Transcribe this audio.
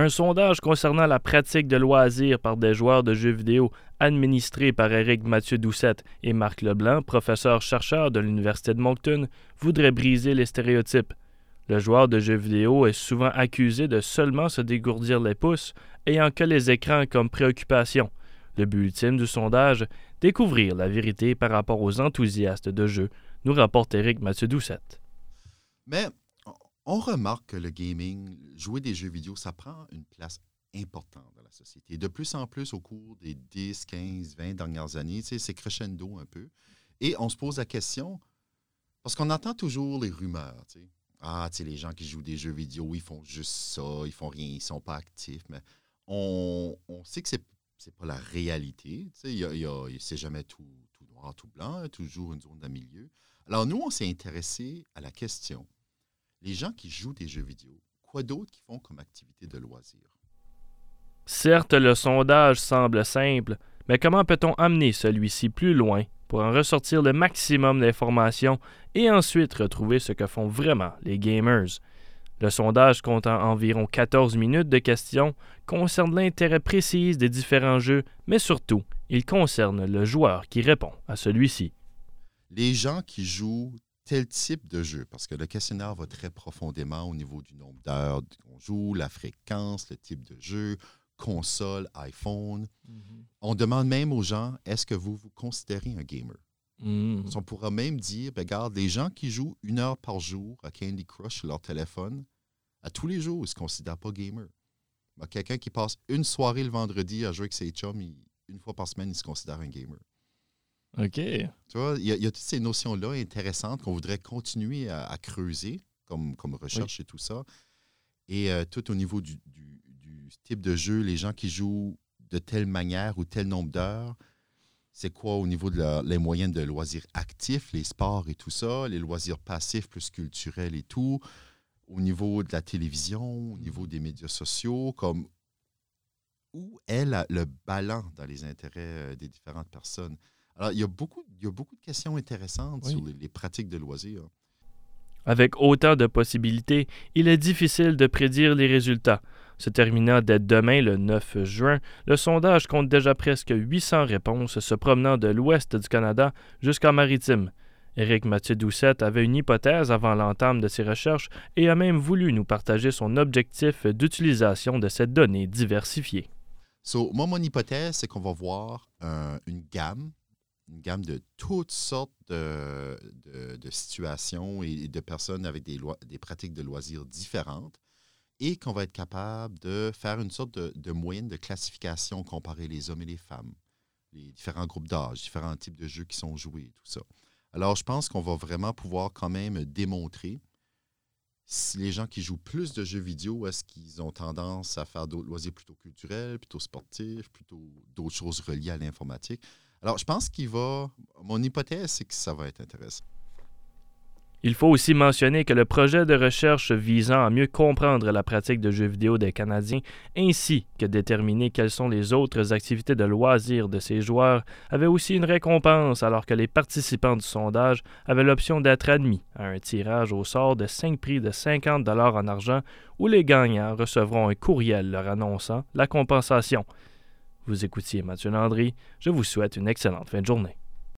Un sondage concernant la pratique de loisirs par des joueurs de jeux vidéo administré par Éric Mathieu Doucette et Marc Leblanc, professeur-chercheur de l'Université de Moncton, voudrait briser les stéréotypes. Le joueur de jeux vidéo est souvent accusé de seulement se dégourdir les pouces, ayant que les écrans comme préoccupation. Le but ultime du sondage, découvrir la vérité par rapport aux enthousiastes de jeux, nous rapporte Éric Mathieu Doucette. Mais on remarque que le gaming, jouer des jeux vidéo, ça prend une place importante dans la société. De plus en plus au cours des 10, 15, 20 dernières années, c'est crescendo un peu. Et on se pose la question, parce qu'on entend toujours les rumeurs, Ah, tu sais, les gens qui jouent des jeux vidéo, ils font juste ça, ils font rien, ils sont pas actifs. Mais on, sait que c'est n'est pas la réalité. C'est jamais tout, tout, noir, tout blanc, toujours une zone d'un milieu. Alors nous, on s'est intéressé à la question les gens qui jouent des jeux vidéo, quoi d'autre qu'ils font comme activité de loisir? Certes, le sondage semble simple, mais comment peut-on amener celui-ci plus loin pour en ressortir le maximum d'informations et ensuite retrouver ce que font vraiment les gamers? Le sondage comptant environ 14 minutes de questions concerne l'intérêt précis des différents jeux, mais surtout, il concerne le joueur qui répond à celui-ci. Les gens qui jouent tel type de jeu, parce que le questionnaire va très profondément au niveau du nombre d'heures qu'on joue, la fréquence, le type de jeu, console, iPhone. Mm-hmm. On demande même aux gens, est-ce que vous vous considérez un gamer? Mm. On pourra même dire, ben, regarde, les gens qui jouent une heure par jour à Candy Crush sur leur téléphone, à tous les jours, ils ne se considèrent pas gamer. Ben, quelqu'un qui passe une soirée le vendredi à jouer avec ses chums, une fois par semaine, il se considère un gamer. OK. Tu vois, il y, a toutes ces notions-là intéressantes qu'on voudrait continuer à, creuser comme, comme recherche et tout ça. Et euh, tout au niveau du, type de jeu, les gens qui jouent de telle manière ou tel nombre d'heures, c'est quoi au niveau de les moyens de loisirs actifs, les sports et tout ça, les loisirs passifs plus culturels et tout, au niveau de la télévision, au niveau des médias sociaux, comme où est le ballon dans les intérêts euh, des différentes personnes? Alors, il y a beaucoup, il y a beaucoup de questions intéressantes sur les, pratiques de loisirs. Avec autant de possibilités, il est difficile de prédire les résultats. Se terminant dès demain, le 9 juin, le sondage compte déjà presque 800 réponses se promenant de l'ouest du Canada jusqu'en maritime. Éric Mathieu Doucette avait une hypothèse avant l'entame de ses recherches et a même voulu nous partager son objectif d'utilisation de cette donnée diversifiée. So, moi, mon hypothèse, c'est qu'on va voir une gamme une gamme de toutes sortes de, situations et de personnes avec des, des, pratiques de loisirs différentes et qu'on va être capable de faire une sorte de, moyenne de classification, comparer les hommes et les femmes, les différents groupes d'âge, différents types de jeux qui sont joués, tout ça. Alors, je pense qu'on va vraiment pouvoir quand même démontrer si les gens qui jouent plus de jeux vidéo, est-ce qu'ils ont tendance à faire d'autres loisirs plutôt culturels, plutôt sportifs, plutôt d'autres choses reliées à l'informatique? Alors, je pense qu'il va. Mon hypothèse, c'est que ça va être intéressant. Il faut aussi mentionner que le projet de recherche visant à mieux comprendre la pratique de jeux vidéo des Canadiens ainsi que déterminer quelles sont les autres activités de loisirs de ces joueurs avait aussi une récompense alors que les participants du sondage avaient l'option d'être admis à un tirage au sort de 5 prix de 50 dollars en argent où les gagnants recevront un courriel leur annonçant la compensation. Vous écoutiez Mathieu Landry. Je vous souhaite une excellente fin de journée.